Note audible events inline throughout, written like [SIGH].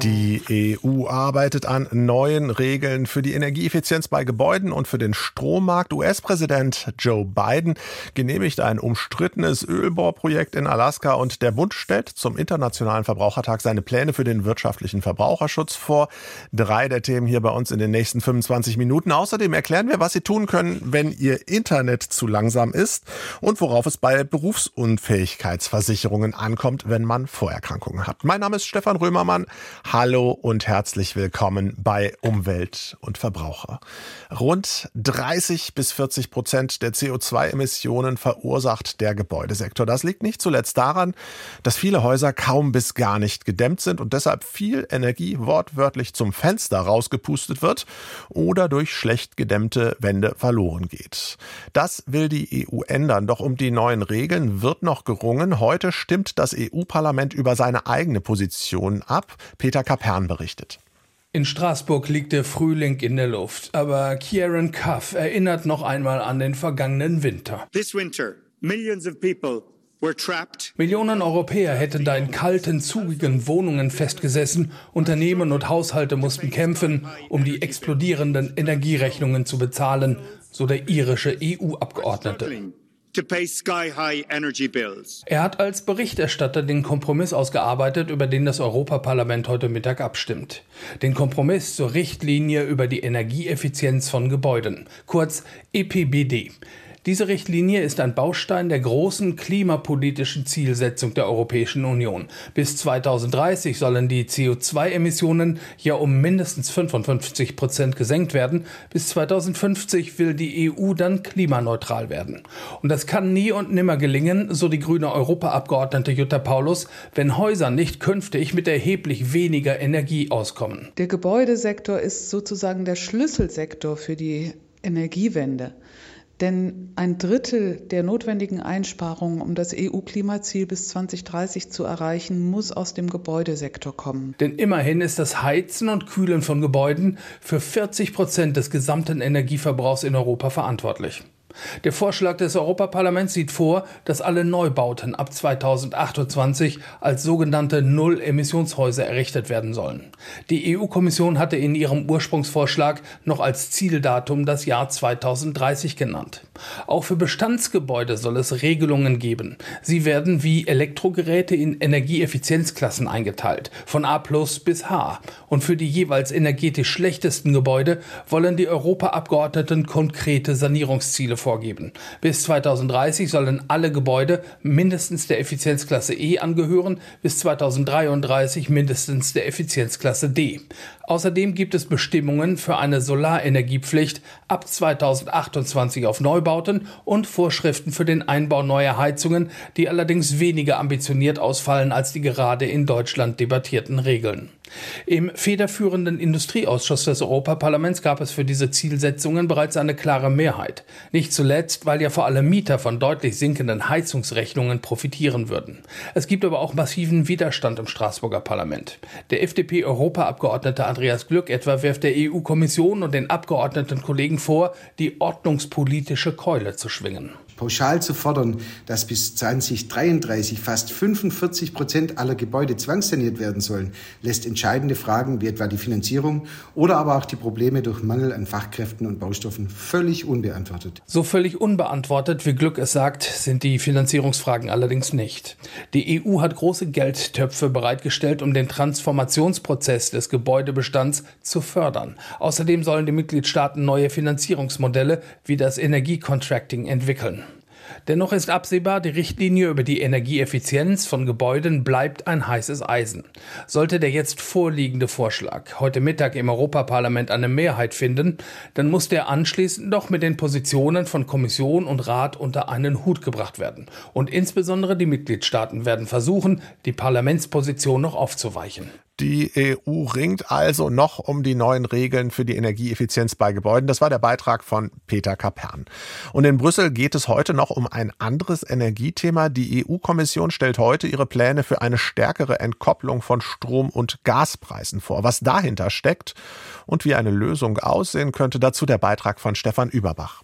Die EU arbeitet an neuen Regeln für die Energieeffizienz bei Gebäuden und für den Strommarkt. US-Präsident Joe Biden genehmigt ein umstrittenes Ölbohrprojekt in Alaska und der Bund stellt zum Internationalen Verbrauchertag seine Pläne für den wirtschaftlichen Verbraucherschutz vor. Drei der Themen hier bei uns in den nächsten 25 Minuten. Außerdem erklären wir, was Sie tun können, wenn Ihr Internet zu langsam ist und worauf es bei Berufsunfähigkeitsversicherungen ankommt, wenn man Vorerkrankungen hat. Mein Name ist Stefan Römermann. Hallo und herzlich willkommen bei Umwelt und Verbraucher. Rund 30 bis 40 Prozent der CO2-Emissionen verursacht der Gebäudesektor. Das liegt nicht zuletzt daran, dass viele Häuser kaum bis gar nicht gedämmt sind und deshalb viel Energie wortwörtlich zum Fenster rausgepustet wird oder durch schlecht gedämmte Wände verloren geht. Das will die EU ändern, doch um die neuen Regeln wird noch gerungen. Heute stimmt das EU-Parlament über seine eigene Position ab. Peter Peter Kapern berichtet. In Straßburg liegt der Frühling in der Luft, aber Kieran Cuff erinnert noch einmal an den vergangenen Winter. This winter, millions of people Millionen Europäer hätten da in kalten, zugigen Wohnungen festgesessen. Unternehmen und Haushalte mussten kämpfen, um die explodierenden Energierechnungen zu bezahlen, so der irische EU-Abgeordnete. Er hat als Berichterstatter den Kompromiss ausgearbeitet, über den das Europaparlament heute Mittag abstimmt. Den Kompromiss zur Richtlinie über die Energieeffizienz von Gebäuden, kurz EPBD. Diese Richtlinie ist ein Baustein der großen klimapolitischen Zielsetzung der Europäischen Union. Bis 2030 sollen die CO2-Emissionen ja um mindestens 55 Prozent gesenkt werden. Bis 2050 will die EU dann klimaneutral werden. Und das kann nie und nimmer gelingen, so die grüne Europaabgeordnete Jutta Paulus, wenn Häuser nicht künftig mit erheblich weniger Energie auskommen. Der Gebäudesektor ist sozusagen der Schlüsselsektor für die Energiewende. Denn ein Drittel der notwendigen Einsparungen, um das EU-Klimaziel bis 2030 zu erreichen, muss aus dem Gebäudesektor kommen. Denn immerhin ist das Heizen und Kühlen von Gebäuden für 40 Prozent des gesamten Energieverbrauchs in Europa verantwortlich. Der Vorschlag des Europaparlaments sieht vor, dass alle Neubauten ab 2028 als sogenannte Null-Emissionshäuser errichtet werden sollen. Die EU-Kommission hatte in ihrem Ursprungsvorschlag noch als Zieldatum das Jahr 2030 genannt. Auch für Bestandsgebäude soll es Regelungen geben. Sie werden wie Elektrogeräte in Energieeffizienzklassen eingeteilt, von A bis H. Und für die jeweils energetisch schlechtesten Gebäude wollen die Europaabgeordneten konkrete Sanierungsziele vorgeben. Bis 2030 sollen alle Gebäude mindestens der Effizienzklasse E angehören, bis 2033 mindestens der Effizienzklasse D. Außerdem gibt es Bestimmungen für eine Solarenergiepflicht ab 2028 auf Neubauten und Vorschriften für den Einbau neuer Heizungen, die allerdings weniger ambitioniert ausfallen als die gerade in Deutschland debattierten Regeln. Im federführenden Industrieausschuss des Europaparlaments gab es für diese Zielsetzungen bereits eine klare Mehrheit. Nicht zuletzt, weil ja vor allem Mieter von deutlich sinkenden Heizungsrechnungen profitieren würden. Es gibt aber auch massiven Widerstand im Straßburger Parlament. Der FDP-Europaabgeordnete Andreas Glück etwa wirft der EU-Kommission und den Abgeordneten Kollegen vor, die ordnungspolitische Keule zu schwingen. Pauschal zu fordern, dass bis 2033 fast 45 Prozent aller Gebäude zwangssaniert werden sollen, lässt entscheidende Fragen wie etwa die Finanzierung oder aber auch die Probleme durch Mangel an Fachkräften und Baustoffen völlig unbeantwortet. So völlig unbeantwortet, wie Glück es sagt, sind die Finanzierungsfragen allerdings nicht. Die EU hat große Geldtöpfe bereitgestellt, um den Transformationsprozess des Gebäudebestands zu fördern. Außerdem sollen die Mitgliedstaaten neue Finanzierungsmodelle wie das Energiecontracting entwickeln. Dennoch ist absehbar, die Richtlinie über die Energieeffizienz von Gebäuden bleibt ein heißes Eisen. Sollte der jetzt vorliegende Vorschlag heute Mittag im Europaparlament eine Mehrheit finden, dann muss der anschließend doch mit den Positionen von Kommission und Rat unter einen Hut gebracht werden. Und insbesondere die Mitgliedstaaten werden versuchen, die Parlamentsposition noch aufzuweichen. Die EU ringt also noch um die neuen Regeln für die Energieeffizienz bei Gebäuden. Das war der Beitrag von Peter Kapern. Und in Brüssel geht es heute noch um ein anderes Energiethema. Die EU-Kommission stellt heute ihre Pläne für eine stärkere Entkopplung von Strom- und Gaspreisen vor. Was dahinter steckt und wie eine Lösung aussehen könnte, dazu der Beitrag von Stefan Überbach.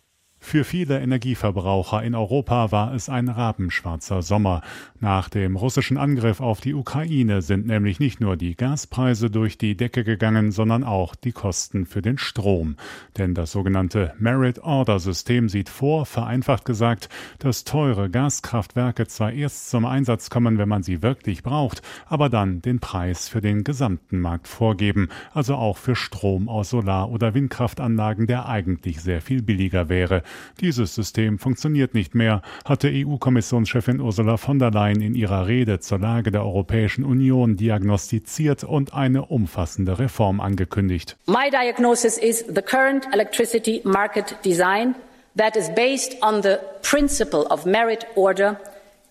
Für viele Energieverbraucher in Europa war es ein rabenschwarzer Sommer. Nach dem russischen Angriff auf die Ukraine sind nämlich nicht nur die Gaspreise durch die Decke gegangen, sondern auch die Kosten für den Strom. Denn das sogenannte Merit Order System sieht vor, vereinfacht gesagt, dass teure Gaskraftwerke zwar erst zum Einsatz kommen, wenn man sie wirklich braucht, aber dann den Preis für den gesamten Markt vorgeben, also auch für Strom aus Solar- oder Windkraftanlagen, der eigentlich sehr viel billiger wäre. Dieses System funktioniert nicht mehr, hatte EU-Kommissionschefin Ursula von der Leyen in ihrer Rede zur Lage der Europäischen Union diagnostiziert und eine umfassende Reform angekündigt. My diagnosis is the current electricity market design that is based on the principle of merit order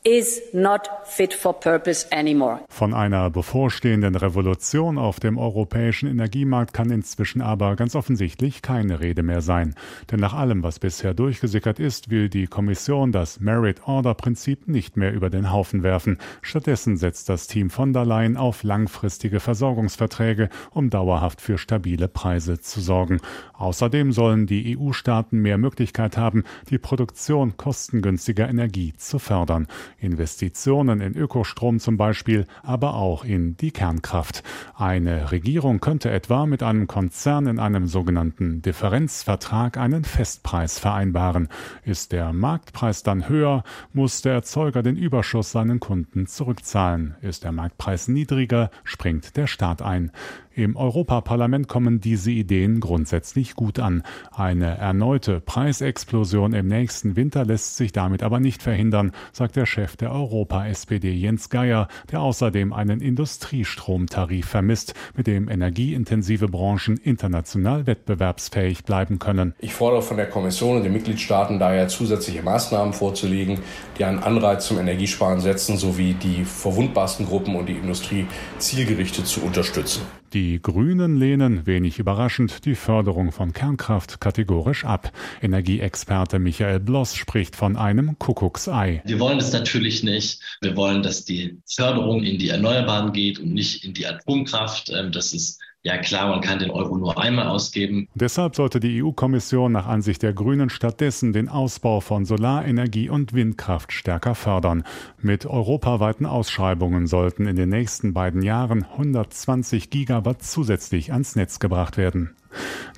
is not fit for purpose anymore. Von einer bevorstehenden Revolution auf dem europäischen Energiemarkt kann inzwischen aber ganz offensichtlich keine Rede mehr sein. Denn nach allem, was bisher durchgesickert ist, will die Kommission das Merit-Order-Prinzip nicht mehr über den Haufen werfen. Stattdessen setzt das Team von der Leyen auf langfristige Versorgungsverträge, um dauerhaft für stabile Preise zu sorgen. Außerdem sollen die EU-Staaten mehr Möglichkeit haben, die Produktion kostengünstiger Energie zu fördern. Investitionen in Ökostrom zum Beispiel, aber auch in die Kernkraft. Eine Regierung könnte etwa mit einem Konzern in einem sogenannten Differenzvertrag einen Festpreis vereinbaren. Ist der Marktpreis dann höher, muss der Erzeuger den Überschuss seinen Kunden zurückzahlen. Ist der Marktpreis niedriger, springt der Staat ein. Im Europaparlament kommen diese Ideen grundsätzlich gut an. Eine erneute Preisexplosion im nächsten Winter lässt sich damit aber nicht verhindern, sagt der Chef der Europa-SPD Jens Geier, der außerdem einen Industriestromtarif vermisst, mit dem energieintensive Branchen international wettbewerbsfähig bleiben können. Ich fordere von der Kommission und den Mitgliedstaaten daher zusätzliche Maßnahmen vorzulegen, die einen Anreiz zum Energiesparen setzen, sowie die verwundbarsten Gruppen und die Industrie zielgerichtet zu unterstützen. Die Grünen lehnen, wenig überraschend, die Förderung von Kernkraft kategorisch ab. Energieexperte Michael Bloss spricht von einem Kuckucksei. Wir wollen es natürlich nicht. Wir wollen, dass die Förderung in die Erneuerbaren geht und nicht in die Atomkraft. Ähm, das ist ja klar, man kann den Euro nur einmal ausgeben. Deshalb sollte die EU-Kommission nach Ansicht der Grünen stattdessen den Ausbau von Solarenergie und Windkraft stärker fördern. Mit europaweiten Ausschreibungen sollten in den nächsten beiden Jahren 120 Gigawatt zusätzlich ans Netz gebracht werden.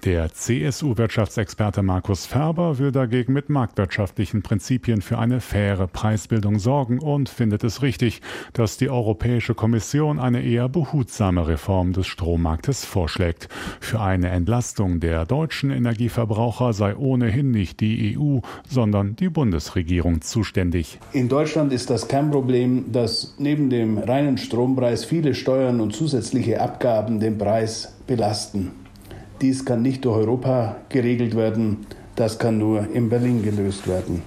Der CSU-Wirtschaftsexperte Markus Ferber will dagegen mit marktwirtschaftlichen Prinzipien für eine faire Preisbildung sorgen und findet es richtig, dass die Europäische Kommission eine eher behutsame Reform des Strommarktes vorschlägt. Für eine Entlastung der deutschen Energieverbraucher sei ohnehin nicht die EU, sondern die Bundesregierung zuständig. In Deutschland ist das Kernproblem, dass neben dem reinen Strompreis viele Steuern und zusätzliche Abgaben den Preis belasten. Dies kann nicht durch Europa geregelt werden, das kann nur in Berlin gelöst werden.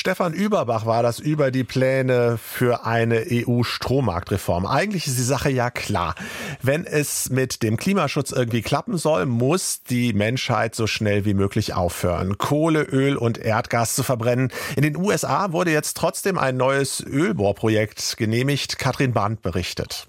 Stefan Überbach war das über die Pläne für eine EU-Strommarktreform. Eigentlich ist die Sache ja klar. Wenn es mit dem Klimaschutz irgendwie klappen soll, muss die Menschheit so schnell wie möglich aufhören, Kohle, Öl und Erdgas zu verbrennen. In den USA wurde jetzt trotzdem ein neues Ölbohrprojekt genehmigt. Katrin Brandt berichtet.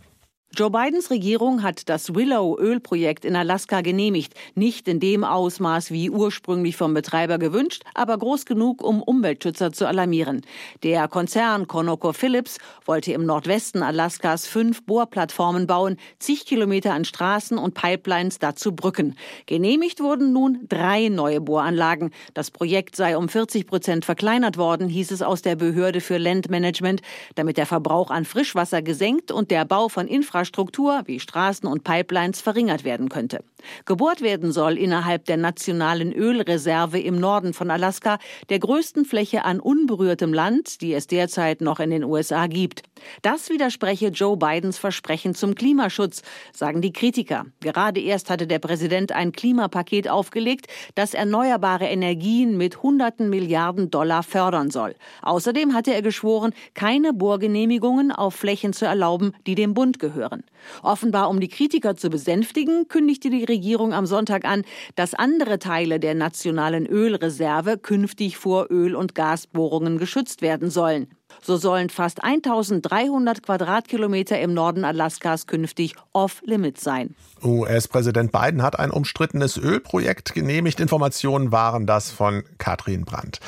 Joe Bidens Regierung hat das Willow-Ölprojekt in Alaska genehmigt. Nicht in dem Ausmaß wie ursprünglich vom Betreiber gewünscht, aber groß genug, um Umweltschützer zu alarmieren. Der Konzern ConocoPhillips wollte im Nordwesten Alaskas fünf Bohrplattformen bauen, zig Kilometer an Straßen und Pipelines dazu Brücken. Genehmigt wurden nun drei neue Bohranlagen. Das Projekt sei um 40 Prozent verkleinert worden, hieß es aus der Behörde für Landmanagement, damit der Verbrauch an Frischwasser gesenkt und der Bau von Infrastruktur Infrastruktur wie Straßen und Pipelines verringert werden könnte. Gebohrt werden soll innerhalb der nationalen Ölreserve im Norden von Alaska, der größten Fläche an unberührtem Land, die es derzeit noch in den USA gibt. Das widerspreche Joe Bidens Versprechen zum Klimaschutz, sagen die Kritiker. Gerade erst hatte der Präsident ein Klimapaket aufgelegt, das erneuerbare Energien mit hunderten Milliarden Dollar fördern soll. Außerdem hatte er geschworen, keine Bohrgenehmigungen auf Flächen zu erlauben, die dem Bund gehören hören. Offenbar um die Kritiker zu besänftigen, kündigte die Regierung am Sonntag an, dass andere Teile der nationalen Ölreserve künftig vor Öl- und Gasbohrungen geschützt werden sollen. So sollen fast 1300 Quadratkilometer im Norden Alaskas künftig off-limit sein. US-Präsident Biden hat ein umstrittenes Ölprojekt genehmigt. Informationen waren das von Katrin Brandt.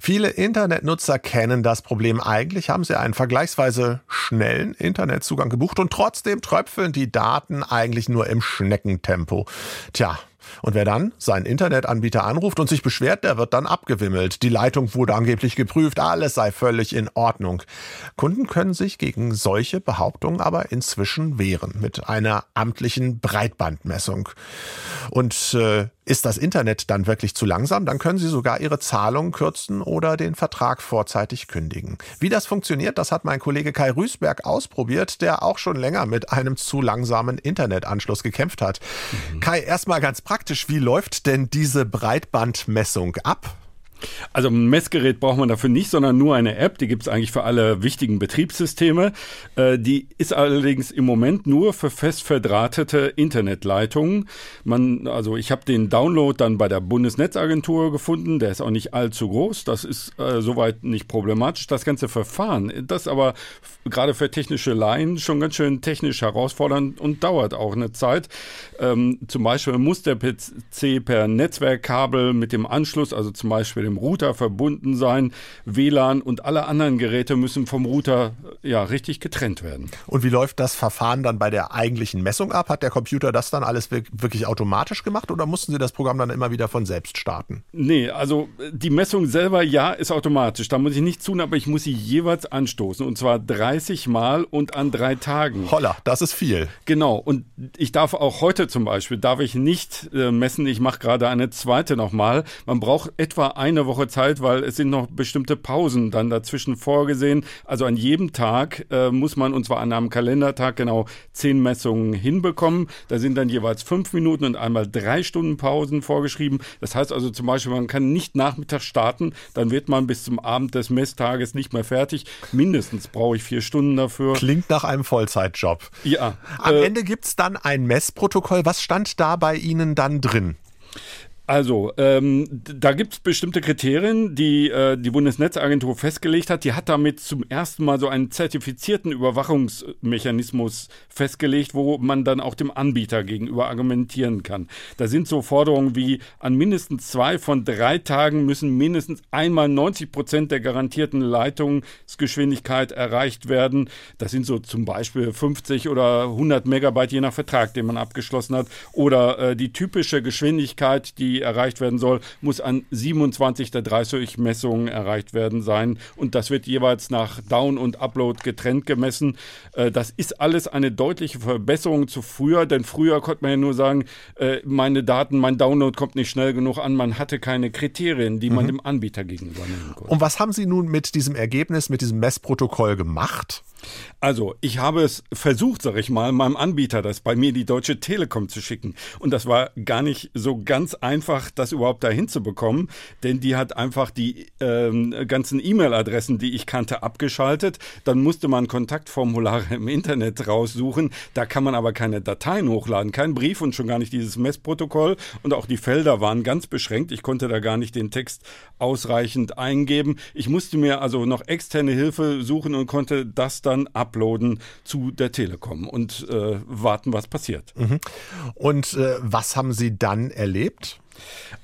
Viele Internetnutzer kennen das Problem. Eigentlich haben sie einen vergleichsweise schnellen Internetzugang gebucht und trotzdem tröpfeln die Daten eigentlich nur im Schneckentempo. Tja, und wer dann seinen Internetanbieter anruft und sich beschwert, der wird dann abgewimmelt. Die Leitung wurde angeblich geprüft, alles sei völlig in Ordnung. Kunden können sich gegen solche Behauptungen aber inzwischen wehren mit einer amtlichen Breitbandmessung. Und äh, ist das Internet dann wirklich zu langsam, dann können Sie sogar Ihre Zahlung kürzen oder den Vertrag vorzeitig kündigen. Wie das funktioniert, das hat mein Kollege Kai Rüßberg ausprobiert, der auch schon länger mit einem zu langsamen Internetanschluss gekämpft hat. Mhm. Kai, erstmal ganz praktisch, wie läuft denn diese Breitbandmessung ab? Also ein Messgerät braucht man dafür nicht, sondern nur eine App. Die gibt es eigentlich für alle wichtigen Betriebssysteme. Äh, die ist allerdings im Moment nur für fest verdrahtete Internetleitungen. Man, also ich habe den Download dann bei der Bundesnetzagentur gefunden. Der ist auch nicht allzu groß. Das ist äh, soweit nicht problematisch. Das ganze Verfahren, das aber gerade für technische Laien schon ganz schön technisch herausfordernd und dauert auch eine Zeit. Ähm, zum Beispiel muss der PC per Netzwerkkabel mit dem Anschluss, also zum Beispiel dem Router verbunden sein. WLAN und alle anderen Geräte müssen vom Router ja richtig getrennt werden. Und wie läuft das Verfahren dann bei der eigentlichen Messung ab? Hat der Computer das dann alles wirklich automatisch gemacht oder mussten Sie das Programm dann immer wieder von selbst starten? Nee, also die Messung selber ja ist automatisch. Da muss ich nichts tun, aber ich muss sie jeweils anstoßen und zwar 30 Mal und an drei Tagen. Holla, das ist viel. Genau. Und ich darf auch heute zum Beispiel darf ich nicht äh, messen. Ich mache gerade eine zweite nochmal. Man braucht etwa ein eine Woche Zeit, weil es sind noch bestimmte Pausen dann dazwischen vorgesehen. Also an jedem Tag äh, muss man, und zwar an einem Kalendertag, genau zehn Messungen hinbekommen. Da sind dann jeweils fünf Minuten und einmal drei Stunden Pausen vorgeschrieben. Das heißt also zum Beispiel, man kann nicht nachmittags starten, dann wird man bis zum Abend des Messtages nicht mehr fertig. Mindestens brauche ich vier Stunden dafür. Klingt nach einem Vollzeitjob. Ja. Am äh, Ende gibt es dann ein Messprotokoll. Was stand da bei Ihnen dann drin? Also, ähm, da gibt es bestimmte Kriterien, die äh, die Bundesnetzagentur festgelegt hat. Die hat damit zum ersten Mal so einen zertifizierten Überwachungsmechanismus festgelegt, wo man dann auch dem Anbieter gegenüber argumentieren kann. Da sind so Forderungen wie an mindestens zwei von drei Tagen müssen mindestens einmal 90 Prozent der garantierten Leitungsgeschwindigkeit erreicht werden. Das sind so zum Beispiel 50 oder 100 Megabyte je nach Vertrag, den man abgeschlossen hat. Oder äh, die typische Geschwindigkeit, die erreicht werden soll, muss an 27 der 30 Messungen erreicht werden sein. Und das wird jeweils nach Down und Upload getrennt gemessen. Äh, das ist alles eine deutliche Verbesserung zu früher, denn früher konnte man ja nur sagen, äh, meine Daten, mein Download kommt nicht schnell genug an. Man hatte keine Kriterien, die man mhm. dem Anbieter gegenüber nehmen konnte. Und was haben Sie nun mit diesem Ergebnis, mit diesem Messprotokoll gemacht? Also, ich habe es versucht, sag ich mal, meinem Anbieter das bei mir die Deutsche Telekom zu schicken. Und das war gar nicht so ganz einfach, das überhaupt dahin zu bekommen, denn die hat einfach die ähm, ganzen E-Mail-Adressen, die ich kannte, abgeschaltet. Dann musste man Kontaktformulare im Internet raussuchen. Da kann man aber keine Dateien hochladen, kein Brief und schon gar nicht dieses Messprotokoll. Und auch die Felder waren ganz beschränkt. Ich konnte da gar nicht den Text ausreichend eingeben. Ich musste mir also noch externe Hilfe suchen und konnte das dann dann uploaden zu der Telekom und äh, warten, was passiert. Mhm. Und äh, was haben Sie dann erlebt?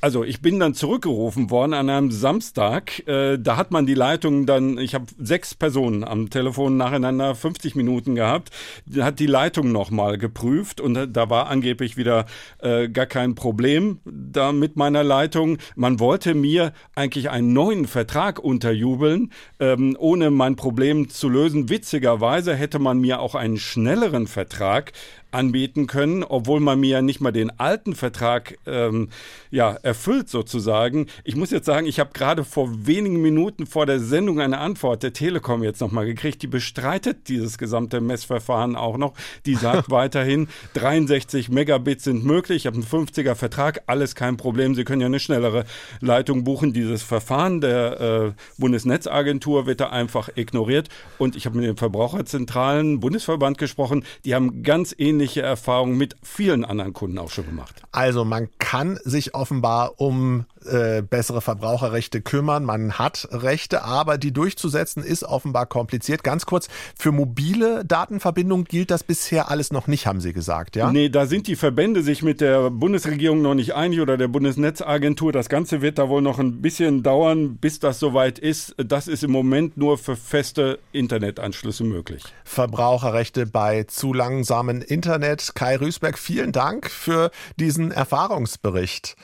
Also ich bin dann zurückgerufen worden an einem Samstag. Äh, da hat man die Leitung dann, ich habe sechs Personen am Telefon nacheinander 50 Minuten gehabt, hat die Leitung nochmal geprüft und da war angeblich wieder äh, gar kein Problem da mit meiner Leitung. Man wollte mir eigentlich einen neuen Vertrag unterjubeln, ähm, ohne mein Problem zu lösen. Witzigerweise hätte man mir auch einen schnelleren Vertrag anbieten können, obwohl man mir ja nicht mal den alten Vertrag ähm, ja, erfüllt sozusagen. Ich muss jetzt sagen, ich habe gerade vor wenigen Minuten vor der Sendung eine Antwort der Telekom jetzt nochmal gekriegt, die bestreitet dieses gesamte Messverfahren auch noch. Die sagt [LAUGHS] weiterhin, 63 Megabit sind möglich, ich habe einen 50er Vertrag, alles kein Problem, Sie können ja eine schnellere Leitung buchen. Dieses Verfahren der äh, Bundesnetzagentur wird da einfach ignoriert und ich habe mit dem Verbraucherzentralen Bundesverband gesprochen, die haben ganz ähnlich ähnliche Erfahrungen mit vielen anderen Kunden auch schon gemacht. Also man kann sich offenbar um äh, bessere Verbraucherrechte kümmern. Man hat Rechte, aber die durchzusetzen ist offenbar kompliziert. Ganz kurz, für mobile Datenverbindungen gilt das bisher alles noch nicht, haben Sie gesagt, ja? Nee, da sind die Verbände sich mit der Bundesregierung noch nicht einig oder der Bundesnetzagentur. Das Ganze wird da wohl noch ein bisschen dauern, bis das soweit ist. Das ist im Moment nur für feste Internetanschlüsse möglich. Verbraucherrechte bei zu langsamen Internet. Kai Rüßberg, vielen Dank für diesen Erfahrungsbericht.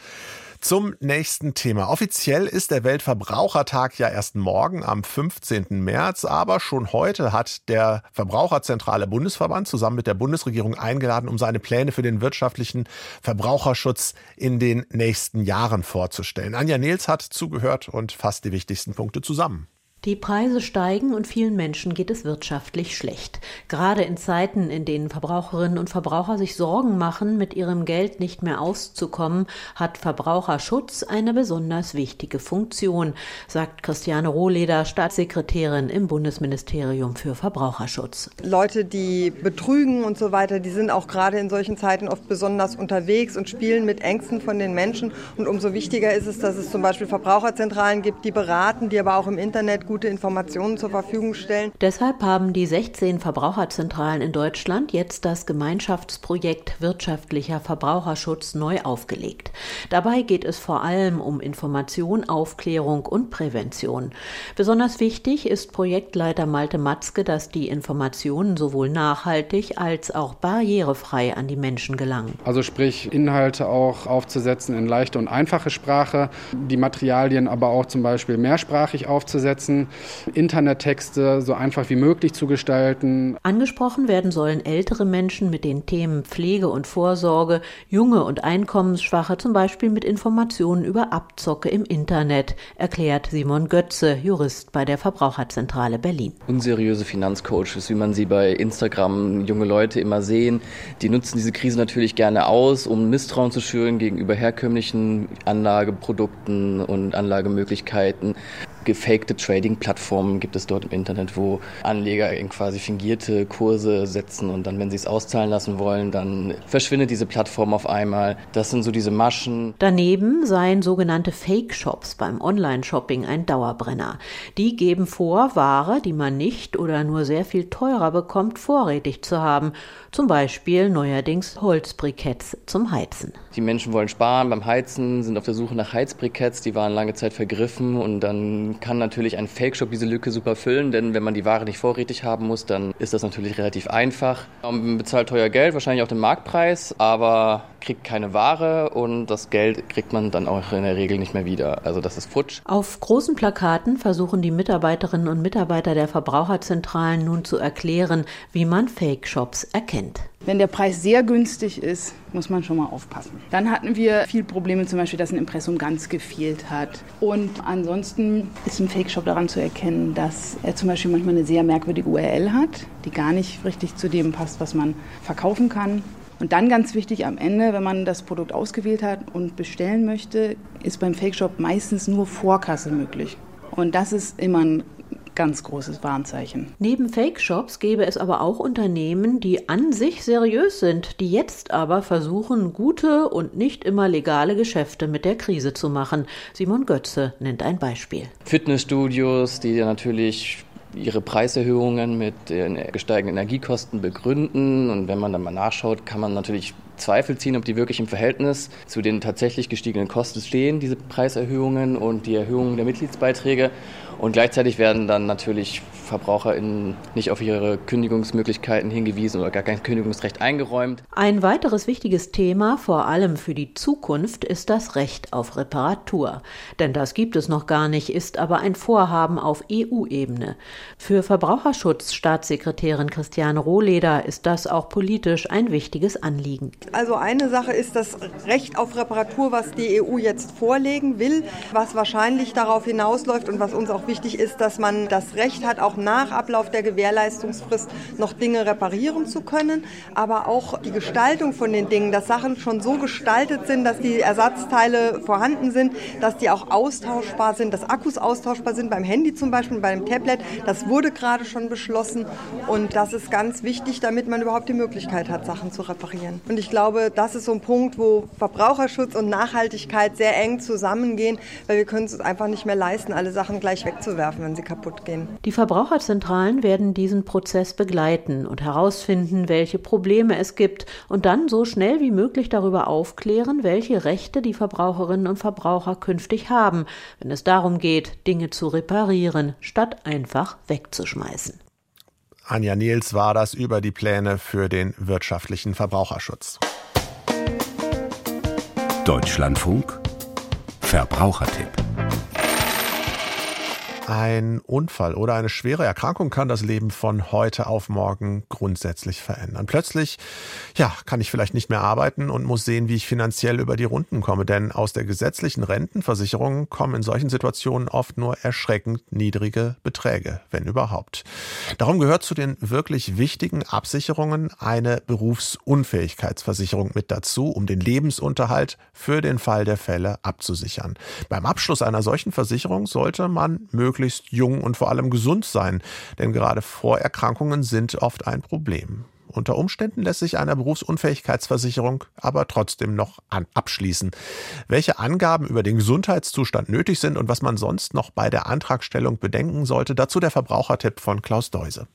Zum nächsten Thema. Offiziell ist der Weltverbrauchertag ja erst morgen am 15. März, aber schon heute hat der Verbraucherzentrale Bundesverband zusammen mit der Bundesregierung eingeladen, um seine Pläne für den wirtschaftlichen Verbraucherschutz in den nächsten Jahren vorzustellen. Anja Nils hat zugehört und fasst die wichtigsten Punkte zusammen. Die Preise steigen und vielen Menschen geht es wirtschaftlich schlecht. Gerade in Zeiten, in denen Verbraucherinnen und Verbraucher sich Sorgen machen, mit ihrem Geld nicht mehr auszukommen, hat Verbraucherschutz eine besonders wichtige Funktion, sagt Christiane Rohleder, Staatssekretärin im Bundesministerium für Verbraucherschutz. Leute, die betrügen und so weiter, die sind auch gerade in solchen Zeiten oft besonders unterwegs und spielen mit Ängsten von den Menschen. Und umso wichtiger ist es, dass es zum Beispiel Verbraucherzentralen gibt, die beraten, die aber auch im Internet gut gute Informationen zur Verfügung stellen. Deshalb haben die 16 Verbraucherzentralen in Deutschland jetzt das Gemeinschaftsprojekt Wirtschaftlicher Verbraucherschutz neu aufgelegt. Dabei geht es vor allem um Information, Aufklärung und Prävention. Besonders wichtig ist Projektleiter Malte Matzke, dass die Informationen sowohl nachhaltig als auch barrierefrei an die Menschen gelangen. Also sprich Inhalte auch aufzusetzen in leichte und einfache Sprache, die Materialien aber auch zum Beispiel mehrsprachig aufzusetzen Internettexte so einfach wie möglich zu gestalten. Angesprochen werden sollen ältere Menschen mit den Themen Pflege und Vorsorge, junge und einkommensschwache zum Beispiel mit Informationen über Abzocke im Internet, erklärt Simon Götze, Jurist bei der Verbraucherzentrale Berlin. Unseriöse Finanzcoaches, wie man sie bei Instagram junge Leute immer sehen, die nutzen diese Krise natürlich gerne aus, um Misstrauen zu schüren gegenüber herkömmlichen Anlageprodukten und Anlagemöglichkeiten gefakte Trading-Plattformen gibt es dort im Internet, wo Anleger quasi fingierte Kurse setzen und dann, wenn sie es auszahlen lassen wollen, dann verschwindet diese Plattform auf einmal. Das sind so diese Maschen. Daneben seien sogenannte Fake-Shops beim Online-Shopping ein Dauerbrenner. Die geben vor, Ware, die man nicht oder nur sehr viel teurer bekommt, vorrätig zu haben. Zum Beispiel neuerdings Holzbriketts zum Heizen. Die Menschen wollen sparen beim Heizen, sind auf der Suche nach Heizbriketts, die waren lange Zeit vergriffen und dann kann natürlich ein Fake-Shop diese Lücke super füllen, denn wenn man die Ware nicht vorrätig haben muss, dann ist das natürlich relativ einfach. Man bezahlt teuer Geld, wahrscheinlich auch den Marktpreis, aber kriegt keine Ware und das Geld kriegt man dann auch in der Regel nicht mehr wieder. Also das ist futsch. Auf großen Plakaten versuchen die Mitarbeiterinnen und Mitarbeiter der Verbraucherzentralen nun zu erklären, wie man Fake-Shops erkennt. Wenn der Preis sehr günstig ist, muss man schon mal aufpassen. Dann hatten wir viel Probleme, zum Beispiel, dass ein Impressum ganz gefehlt hat. Und ansonsten ist ein Fake-Shop daran zu erkennen, dass er zum Beispiel manchmal eine sehr merkwürdige URL hat, die gar nicht richtig zu dem passt, was man verkaufen kann. Und dann ganz wichtig am Ende, wenn man das Produkt ausgewählt hat und bestellen möchte, ist beim Fake Shop meistens nur Vorkasse möglich. Und das ist immer ein ganz großes Warnzeichen. Neben Fake-Shops gäbe es aber auch Unternehmen, die an sich seriös sind, die jetzt aber versuchen, gute und nicht immer legale Geschäfte mit der Krise zu machen. Simon Götze nennt ein Beispiel. Fitnessstudios, die natürlich ihre Preiserhöhungen mit den gesteigenden Energiekosten begründen. Und wenn man dann mal nachschaut, kann man natürlich Zweifel ziehen, ob die wirklich im Verhältnis zu den tatsächlich gestiegenen Kosten stehen, diese Preiserhöhungen und die Erhöhung der Mitgliedsbeiträge. Und gleichzeitig werden dann natürlich VerbraucherInnen nicht auf ihre Kündigungsmöglichkeiten hingewiesen oder gar kein Kündigungsrecht eingeräumt. Ein weiteres wichtiges Thema, vor allem für die Zukunft, ist das Recht auf Reparatur. Denn das gibt es noch gar nicht, ist aber ein Vorhaben auf EU-Ebene. Für Verbraucherschutz Staatssekretärin Christiane Rohleder ist das auch politisch ein wichtiges Anliegen. Also eine Sache ist das Recht auf Reparatur, was die EU jetzt vorlegen will, was wahrscheinlich darauf hinausläuft und was uns auch wichtig ist, dass man das Recht hat, auch nach Ablauf der Gewährleistungsfrist noch Dinge reparieren zu können, aber auch die Gestaltung von den Dingen, dass Sachen schon so gestaltet sind, dass die Ersatzteile vorhanden sind, dass die auch austauschbar sind, dass Akkus austauschbar sind, beim Handy zum Beispiel, beim Tablet. Das wurde gerade schon beschlossen und das ist ganz wichtig, damit man überhaupt die Möglichkeit hat, Sachen zu reparieren. Und ich glaube, das ist so ein Punkt, wo Verbraucherschutz und Nachhaltigkeit sehr eng zusammengehen, weil wir können es einfach nicht mehr leisten, alle Sachen gleich wegzuwerfen, wenn sie kaputt gehen. Die Verbraucherzentralen werden diesen Prozess begleiten und herausfinden, welche Probleme es gibt und dann so schnell wie möglich darüber aufklären, welche Rechte die Verbraucherinnen und Verbraucher künftig haben, wenn es darum geht, Dinge zu reparieren, statt einfach wegzuschmeißen. Anja Niels war das über die Pläne für den wirtschaftlichen Verbraucherschutz. Deutschlandfunk Verbrauchertipp ein Unfall oder eine schwere Erkrankung kann das Leben von heute auf morgen grundsätzlich verändern. Plötzlich, ja, kann ich vielleicht nicht mehr arbeiten und muss sehen, wie ich finanziell über die Runden komme, denn aus der gesetzlichen Rentenversicherung kommen in solchen Situationen oft nur erschreckend niedrige Beträge, wenn überhaupt. Darum gehört zu den wirklich wichtigen Absicherungen eine Berufsunfähigkeitsversicherung mit dazu, um den Lebensunterhalt für den Fall der Fälle abzusichern. Beim Abschluss einer solchen Versicherung sollte man möglichst möglichst jung und vor allem gesund sein, denn gerade Vorerkrankungen sind oft ein Problem. Unter Umständen lässt sich eine Berufsunfähigkeitsversicherung aber trotzdem noch abschließen. Welche Angaben über den Gesundheitszustand nötig sind und was man sonst noch bei der Antragstellung bedenken sollte, dazu der Verbrauchertipp von Klaus Deuse.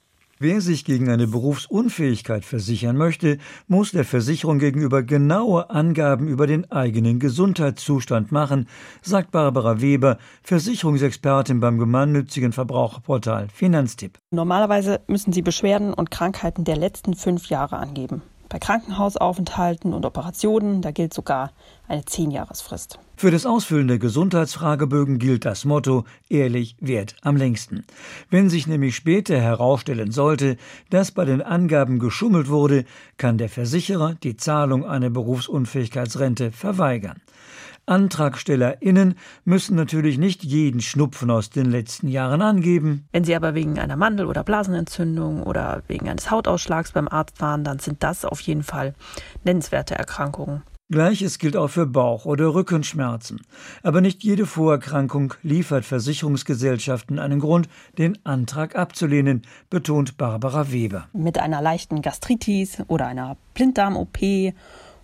Wer sich gegen eine Berufsunfähigkeit versichern möchte, muss der Versicherung gegenüber genaue Angaben über den eigenen Gesundheitszustand machen, sagt Barbara Weber, Versicherungsexpertin beim gemeinnützigen Verbraucherportal Finanztipp. Normalerweise müssen Sie Beschwerden und Krankheiten der letzten fünf Jahre angeben. Bei Krankenhausaufenthalten und Operationen, da gilt sogar eine Zehnjahresfrist. Für das Ausfüllen der Gesundheitsfragebögen gilt das Motto ehrlich wert am längsten. Wenn sich nämlich später herausstellen sollte, dass bei den Angaben geschummelt wurde, kann der Versicherer die Zahlung einer Berufsunfähigkeitsrente verweigern. AntragstellerInnen müssen natürlich nicht jeden Schnupfen aus den letzten Jahren angeben. Wenn sie aber wegen einer Mandel- oder Blasenentzündung oder wegen eines Hautausschlags beim Arzt waren, dann sind das auf jeden Fall nennenswerte Erkrankungen. Gleiches gilt auch für Bauch- oder Rückenschmerzen. Aber nicht jede Vorerkrankung liefert Versicherungsgesellschaften einen Grund, den Antrag abzulehnen, betont Barbara Weber. Mit einer leichten Gastritis oder einer Blinddarm-OP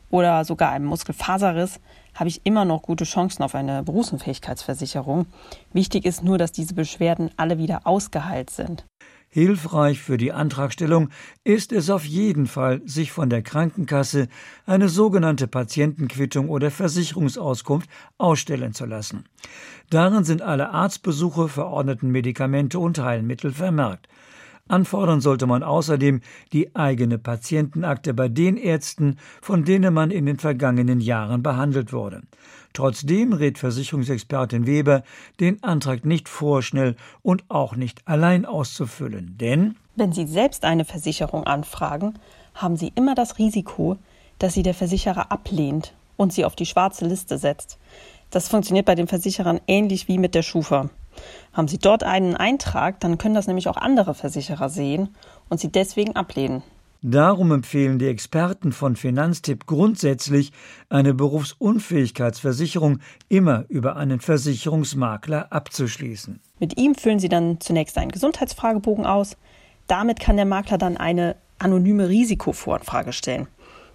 oder sogar einem Muskelfaserriss habe ich immer noch gute Chancen auf eine Berufsunfähigkeitsversicherung. Wichtig ist nur, dass diese Beschwerden alle wieder ausgeheilt sind. Hilfreich für die Antragstellung ist es auf jeden Fall, sich von der Krankenkasse eine sogenannte Patientenquittung oder Versicherungsauskunft ausstellen zu lassen. Darin sind alle Arztbesuche, verordneten Medikamente und Heilmittel vermerkt. Anfordern sollte man außerdem die eigene Patientenakte bei den Ärzten, von denen man in den vergangenen Jahren behandelt wurde. Trotzdem rät Versicherungsexpertin Weber, den Antrag nicht vorschnell und auch nicht allein auszufüllen, denn wenn Sie selbst eine Versicherung anfragen, haben Sie immer das Risiko, dass Sie der Versicherer ablehnt und Sie auf die schwarze Liste setzt. Das funktioniert bei den Versicherern ähnlich wie mit der Schufa. Haben Sie dort einen Eintrag, dann können das nämlich auch andere Versicherer sehen und Sie deswegen ablehnen. Darum empfehlen die Experten von Finanztipp grundsätzlich, eine Berufsunfähigkeitsversicherung immer über einen Versicherungsmakler abzuschließen. Mit ihm füllen Sie dann zunächst einen Gesundheitsfragebogen aus. Damit kann der Makler dann eine anonyme Risikovoranfrage stellen.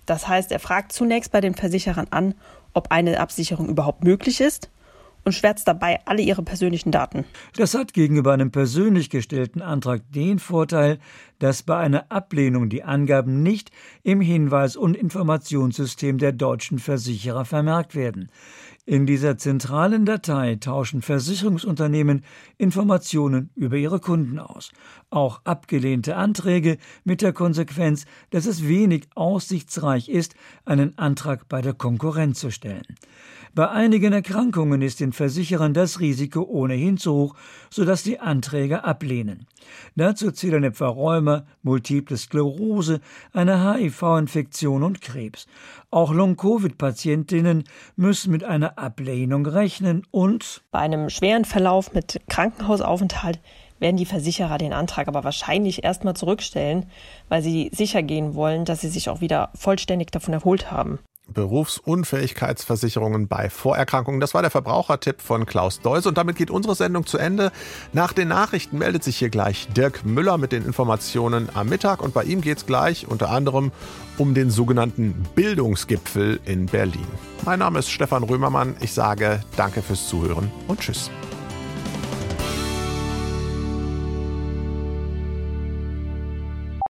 Das heißt, er fragt zunächst bei den Versicherern an, ob eine Absicherung überhaupt möglich ist und schwärzt dabei alle ihre persönlichen Daten. Das hat gegenüber einem persönlich gestellten Antrag den Vorteil, dass bei einer Ablehnung die Angaben nicht im Hinweis- und Informationssystem der deutschen Versicherer vermerkt werden. In dieser zentralen Datei tauschen Versicherungsunternehmen Informationen über ihre Kunden aus. Auch abgelehnte Anträge mit der Konsequenz, dass es wenig aussichtsreich ist, einen Antrag bei der Konkurrenz zu stellen. Bei einigen Erkrankungen ist den Versicherern das Risiko ohnehin zu hoch, sodass die Anträge ablehnen. Dazu zählen etwa Rheuma, multiple Sklerose, eine HIV-Infektion und Krebs. Auch Long-Covid-Patientinnen müssen mit einer Ablehnung rechnen und bei einem schweren Verlauf mit Krankenhausaufenthalt werden die Versicherer den Antrag aber wahrscheinlich erstmal zurückstellen, weil sie sicher gehen wollen, dass sie sich auch wieder vollständig davon erholt haben. Berufsunfähigkeitsversicherungen bei Vorerkrankungen. Das war der Verbrauchertipp von Klaus Deuse und damit geht unsere Sendung zu Ende. Nach den Nachrichten meldet sich hier gleich Dirk Müller mit den Informationen am Mittag und bei ihm geht es gleich unter anderem um den sogenannten Bildungsgipfel in Berlin. Mein Name ist Stefan Römermann. Ich sage danke fürs Zuhören und tschüss.